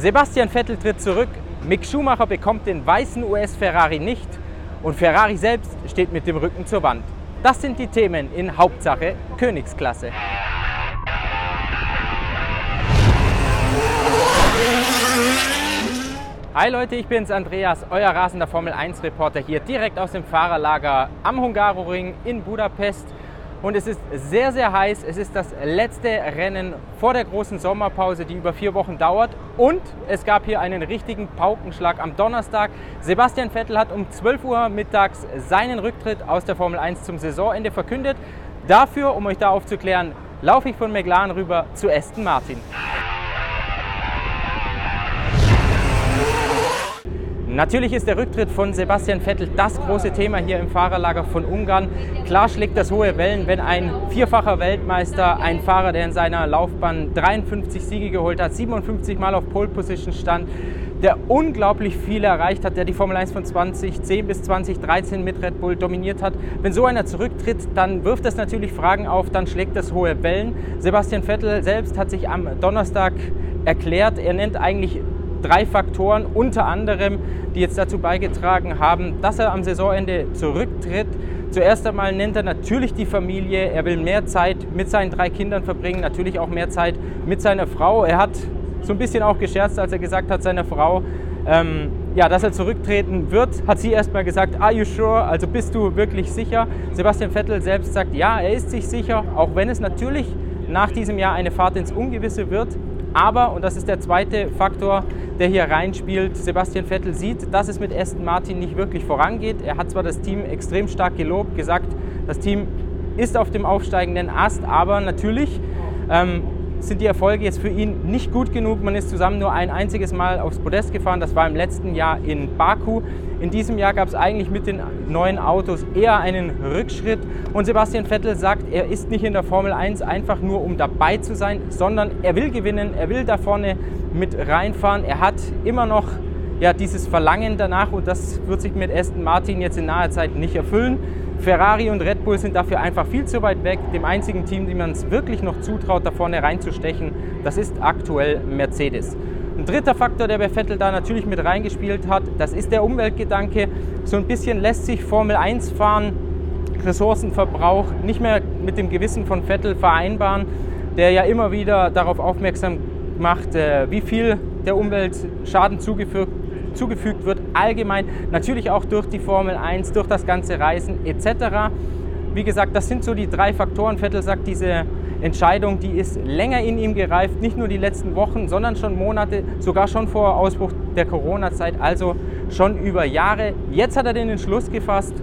Sebastian Vettel tritt zurück, Mick Schumacher bekommt den weißen US-Ferrari nicht und Ferrari selbst steht mit dem Rücken zur Wand. Das sind die Themen in Hauptsache Königsklasse. Hi Leute, ich bin's Andreas, euer rasender Formel 1 Reporter hier direkt aus dem Fahrerlager am Hungaroring in Budapest. Und es ist sehr, sehr heiß. Es ist das letzte Rennen vor der großen Sommerpause, die über vier Wochen dauert. Und es gab hier einen richtigen Paukenschlag am Donnerstag. Sebastian Vettel hat um 12 Uhr mittags seinen Rücktritt aus der Formel 1 zum Saisonende verkündet. Dafür, um euch da aufzuklären, laufe ich von McLaren rüber zu Aston Martin. Natürlich ist der Rücktritt von Sebastian Vettel das große Thema hier im Fahrerlager von Ungarn. Klar schlägt das hohe Wellen, wenn ein vierfacher Weltmeister, ein Fahrer, der in seiner Laufbahn 53 Siege geholt hat, 57 Mal auf Pole Position stand, der unglaublich viel erreicht hat, der die Formel 1 von 2010 bis 2013 mit Red Bull dominiert hat. Wenn so einer zurücktritt, dann wirft das natürlich Fragen auf, dann schlägt das hohe Wellen. Sebastian Vettel selbst hat sich am Donnerstag erklärt, er nennt eigentlich drei Faktoren unter anderem, die jetzt dazu beigetragen haben, dass er am Saisonende zurücktritt. Zuerst einmal nennt er natürlich die Familie. Er will mehr Zeit mit seinen drei Kindern verbringen, natürlich auch mehr Zeit mit seiner Frau. Er hat so ein bisschen auch gescherzt, als er gesagt hat, seiner Frau, ähm, ja, dass er zurücktreten wird, hat sie erstmal gesagt, are you sure? Also bist du wirklich sicher? Sebastian Vettel selbst sagt, ja, er ist sich sicher, auch wenn es natürlich nach diesem Jahr eine Fahrt ins Ungewisse wird. Aber, und das ist der zweite Faktor, der hier reinspielt, Sebastian Vettel sieht, dass es mit Aston Martin nicht wirklich vorangeht. Er hat zwar das Team extrem stark gelobt, gesagt, das Team ist auf dem aufsteigenden Ast, aber natürlich ähm, sind die Erfolge jetzt für ihn nicht gut genug. Man ist zusammen nur ein einziges Mal aufs Podest gefahren, das war im letzten Jahr in Baku. In diesem Jahr gab es eigentlich mit den neuen Autos eher einen Rückschritt. Und Sebastian Vettel sagt, er ist nicht in der Formel 1 einfach nur, um dabei zu sein, sondern er will gewinnen, er will da vorne mit reinfahren. Er hat immer noch ja, dieses Verlangen danach und das wird sich mit Aston Martin jetzt in naher Zeit nicht erfüllen. Ferrari und Red Bull sind dafür einfach viel zu weit weg. Dem einzigen Team, dem man es wirklich noch zutraut, da vorne reinzustechen, das ist aktuell Mercedes. Ein dritter Faktor, der bei Vettel da natürlich mit reingespielt hat, das ist der Umweltgedanke. So ein bisschen lässt sich Formel 1 fahren, Ressourcenverbrauch nicht mehr mit dem Gewissen von Vettel vereinbaren, der ja immer wieder darauf aufmerksam macht, äh, wie viel der Umwelt Schaden zugefügt zugefügt wird, allgemein, natürlich auch durch die Formel 1, durch das ganze Reisen etc. Wie gesagt, das sind so die drei Faktoren. Vettel sagt, diese Entscheidung, die ist länger in ihm gereift, nicht nur die letzten Wochen, sondern schon Monate, sogar schon vor Ausbruch der Corona-Zeit, also schon über Jahre. Jetzt hat er den Entschluss gefasst,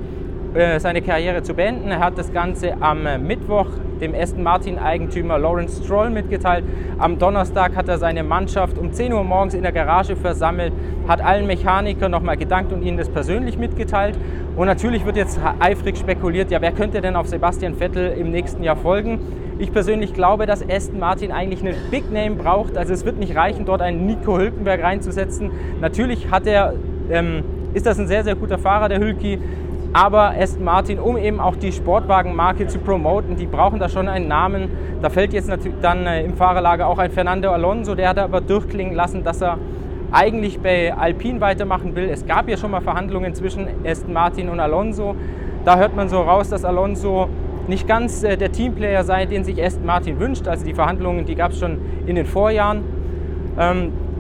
seine Karriere zu beenden. Er hat das Ganze am äh, Mittwoch dem Aston Martin-Eigentümer Lawrence Stroll mitgeteilt. Am Donnerstag hat er seine Mannschaft um 10 Uhr morgens in der Garage versammelt, hat allen Mechanikern nochmal gedankt und ihnen das persönlich mitgeteilt. Und natürlich wird jetzt eifrig spekuliert, ja, wer könnte denn auf Sebastian Vettel im nächsten Jahr folgen? Ich persönlich glaube, dass Aston Martin eigentlich einen Big Name braucht. Also es wird nicht reichen, dort einen Nico Hülkenberg reinzusetzen. Natürlich hat er, ähm, ist das ein sehr, sehr guter Fahrer, der Hülki. Aber Aston Martin, um eben auch die Sportwagenmarke zu promoten, die brauchen da schon einen Namen. Da fällt jetzt natürlich dann äh, im Fahrerlager auch ein Fernando Alonso, der hat aber durchklingen lassen, dass er eigentlich bei Alpine weitermachen will. Es gab ja schon mal Verhandlungen zwischen Aston Martin und Alonso. Da hört man so raus, dass Alonso nicht ganz äh, der Teamplayer sei, den sich Aston Martin wünscht. Also die Verhandlungen, die gab es schon in den Vorjahren.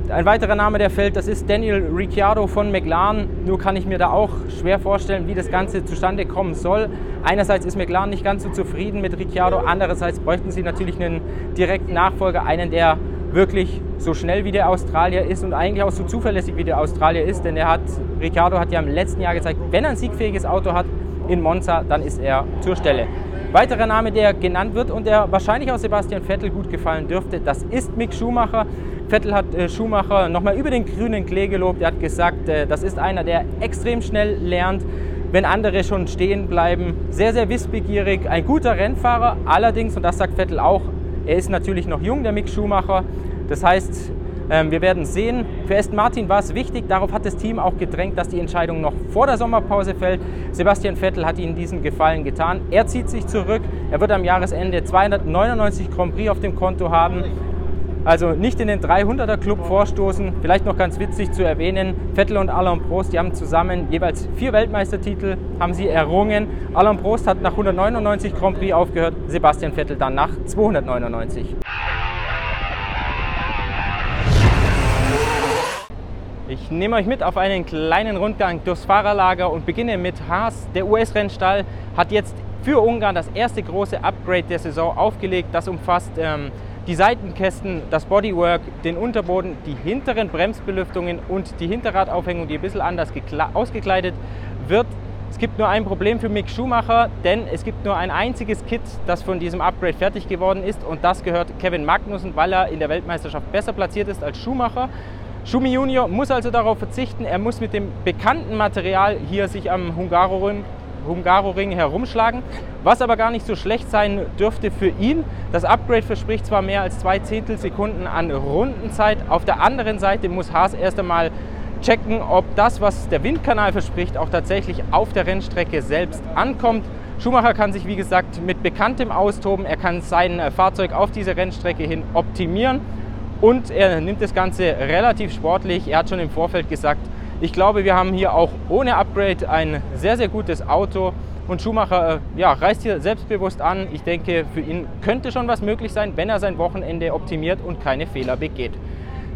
Ein weiterer Name, der fällt, das ist Daniel Ricciardo von McLaren. Nur kann ich mir da auch schwer vorstellen, wie das Ganze zustande kommen soll. Einerseits ist McLaren nicht ganz so zufrieden mit Ricciardo, andererseits bräuchten sie natürlich einen direkten Nachfolger, einen, der wirklich so schnell wie der Australier ist und eigentlich auch so zuverlässig wie der Australier ist, denn er hat, Ricciardo hat ja im letzten Jahr gezeigt, wenn er ein siegfähiges Auto hat in Monza, dann ist er zur Stelle. Weiterer Name, der genannt wird und der wahrscheinlich auch Sebastian Vettel gut gefallen dürfte, das ist Mick Schumacher. Vettel hat äh, Schumacher nochmal über den grünen Klee gelobt. Er hat gesagt, äh, das ist einer, der extrem schnell lernt, wenn andere schon stehen bleiben. Sehr, sehr wissbegierig, ein guter Rennfahrer. Allerdings, und das sagt Vettel auch, er ist natürlich noch jung, der Mick Schumacher. Das heißt, ähm, wir werden sehen. Für Aston Martin war es wichtig, darauf hat das Team auch gedrängt, dass die Entscheidung noch vor der Sommerpause fällt. Sebastian Vettel hat ihnen diesen Gefallen getan. Er zieht sich zurück. Er wird am Jahresende 299 Grand Prix auf dem Konto haben. Also nicht in den 300er Club vorstoßen. Vielleicht noch ganz witzig zu erwähnen, Vettel und Alain Prost, die haben zusammen jeweils vier Weltmeistertitel, haben sie errungen. Alain Prost hat nach 199 Grand Prix aufgehört, Sebastian Vettel dann nach 299. Ich nehme euch mit auf einen kleinen Rundgang durchs Fahrerlager und beginne mit Haas. Der US-Rennstall hat jetzt für Ungarn das erste große Upgrade der Saison aufgelegt. Das umfasst ähm, die Seitenkästen, das Bodywork, den Unterboden, die hinteren Bremsbelüftungen und die Hinterradaufhängung, die ein bisschen anders ausgekleidet wird. Es gibt nur ein Problem für Mick Schumacher, denn es gibt nur ein einziges Kit, das von diesem Upgrade fertig geworden ist und das gehört Kevin Magnussen, weil er in der Weltmeisterschaft besser platziert ist als Schumacher. Schumi Junior muss also darauf verzichten, er muss mit dem bekannten Material hier sich am Hungaroring, Hungaroring herumschlagen, was aber gar nicht so schlecht sein dürfte für ihn. Das Upgrade verspricht zwar mehr als zwei Zehntelsekunden an Rundenzeit, auf der anderen Seite muss Haas erst einmal checken, ob das, was der Windkanal verspricht, auch tatsächlich auf der Rennstrecke selbst ankommt. Schumacher kann sich, wie gesagt, mit bekanntem austoben. Er kann sein Fahrzeug auf diese Rennstrecke hin optimieren und er nimmt das Ganze relativ sportlich. Er hat schon im Vorfeld gesagt, ich glaube, wir haben hier auch ohne Upgrade ein sehr, sehr gutes Auto. Und Schumacher äh, ja, reist hier selbstbewusst an. Ich denke, für ihn könnte schon was möglich sein, wenn er sein Wochenende optimiert und keine Fehler begeht.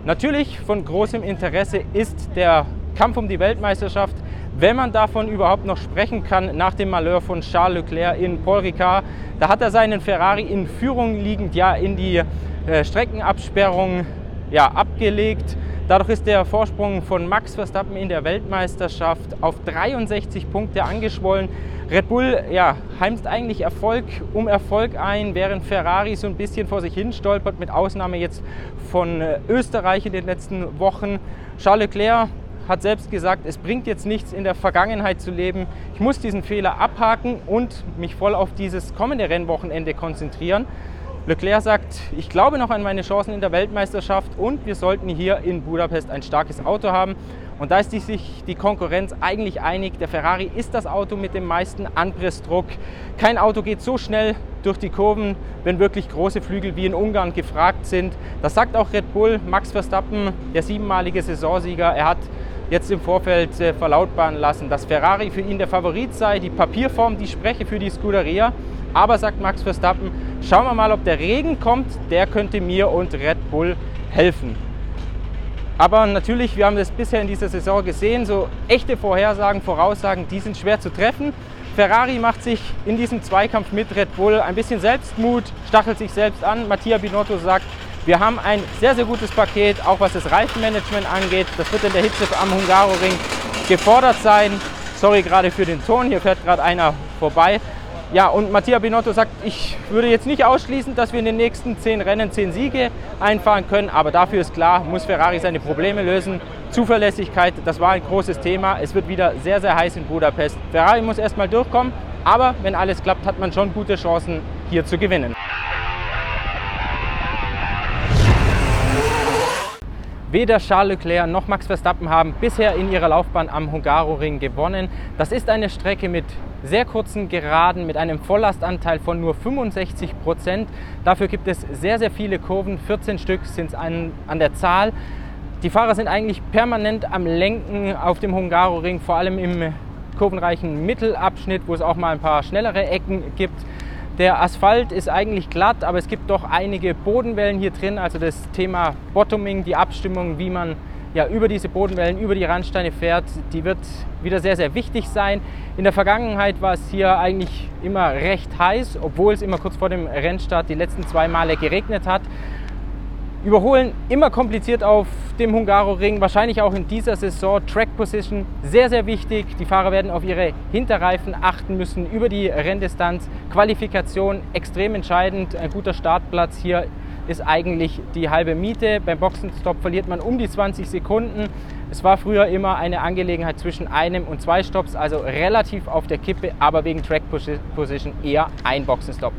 Natürlich von großem Interesse ist der Kampf um die Weltmeisterschaft. Wenn man davon überhaupt noch sprechen kann, nach dem Malheur von Charles Leclerc in Paul Ricard, da hat er seinen Ferrari in Führung liegend ja in die äh, Streckenabsperrung ja, abgelegt. Dadurch ist der Vorsprung von Max Verstappen in der Weltmeisterschaft auf 63 Punkte angeschwollen. Red Bull ja, heimst eigentlich Erfolg um Erfolg ein, während Ferrari so ein bisschen vor sich hin stolpert, mit Ausnahme jetzt von äh, Österreich in den letzten Wochen. Charles Leclerc hat selbst gesagt, es bringt jetzt nichts, in der Vergangenheit zu leben. Ich muss diesen Fehler abhaken und mich voll auf dieses kommende Rennwochenende konzentrieren. Leclerc sagt, ich glaube noch an meine Chancen in der Weltmeisterschaft und wir sollten hier in Budapest ein starkes Auto haben. Und da ist sich die Konkurrenz eigentlich einig. Der Ferrari ist das Auto mit dem meisten Anpressdruck. Kein Auto geht so schnell durch die Kurven, wenn wirklich große Flügel wie in Ungarn gefragt sind. Das sagt auch Red Bull. Max Verstappen, der siebenmalige Saisonsieger, er hat jetzt im Vorfeld äh, verlautbaren lassen, dass Ferrari für ihn der Favorit sei. Die Papierform, die spreche für die Scuderia. Aber sagt Max Verstappen, schauen wir mal, ob der Regen kommt. Der könnte mir und Red Bull helfen. Aber natürlich, wir haben das bisher in dieser Saison gesehen, so echte Vorhersagen, Voraussagen, die sind schwer zu treffen. Ferrari macht sich in diesem Zweikampf mit Red Bull ein bisschen Selbstmut, stachelt sich selbst an. Mattia Binotto sagt, wir haben ein sehr, sehr gutes Paket, auch was das Reifenmanagement angeht. Das wird in der Hitze am Hungaroring gefordert sein. Sorry gerade für den Ton, hier fährt gerade einer vorbei. Ja, und Mattia Binotto sagt, ich würde jetzt nicht ausschließen, dass wir in den nächsten zehn Rennen zehn Siege einfahren können, aber dafür ist klar, muss Ferrari seine Probleme lösen. Zuverlässigkeit, das war ein großes Thema. Es wird wieder sehr, sehr heiß in Budapest. Ferrari muss erstmal durchkommen, aber wenn alles klappt, hat man schon gute Chancen, hier zu gewinnen. Weder Charles Leclerc noch Max Verstappen haben bisher in ihrer Laufbahn am Hungaroring gewonnen. Das ist eine Strecke mit sehr kurzen Geraden mit einem Volllastanteil von nur 65 Prozent. Dafür gibt es sehr, sehr viele Kurven, 14 Stück sind es an, an der Zahl. Die Fahrer sind eigentlich permanent am Lenken auf dem Hungaroring, vor allem im kurvenreichen Mittelabschnitt, wo es auch mal ein paar schnellere Ecken gibt. Der Asphalt ist eigentlich glatt, aber es gibt doch einige Bodenwellen hier drin. Also das Thema Bottoming, die Abstimmung, wie man ja, über diese Bodenwellen, über die Randsteine fährt, die wird wieder sehr, sehr wichtig sein. In der Vergangenheit war es hier eigentlich immer recht heiß, obwohl es immer kurz vor dem Rennstart die letzten zwei Male geregnet hat. Überholen immer kompliziert auf dem Hungaroring, wahrscheinlich auch in dieser Saison. Track Position sehr, sehr wichtig. Die Fahrer werden auf ihre Hinterreifen achten müssen über die Renndistanz. Qualifikation extrem entscheidend. Ein guter Startplatz hier ist eigentlich die halbe Miete. Beim Boxenstopp verliert man um die 20 Sekunden. Es war früher immer eine Angelegenheit zwischen einem und zwei Stops, also relativ auf der Kippe, aber wegen Track Position eher ein Boxenstopp.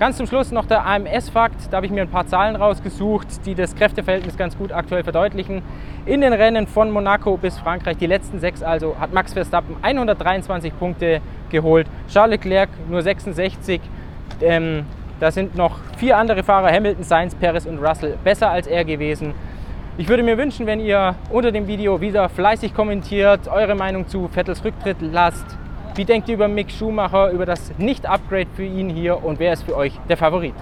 Ganz zum Schluss noch der AMS-Fakt. Da habe ich mir ein paar Zahlen rausgesucht, die das Kräfteverhältnis ganz gut aktuell verdeutlichen. In den Rennen von Monaco bis Frankreich, die letzten sechs also, hat Max Verstappen 123 Punkte geholt, Charles Leclerc nur 66. Ähm, Da sind noch vier andere Fahrer, Hamilton, Sainz, Perez und Russell, besser als er gewesen. Ich würde mir wünschen, wenn ihr unter dem Video wieder fleißig kommentiert, eure Meinung zu Vettels Rücktritt lasst. Wie denkt ihr über Mick Schumacher, über das Nicht-Upgrade für ihn hier und wer ist für euch der Favorit?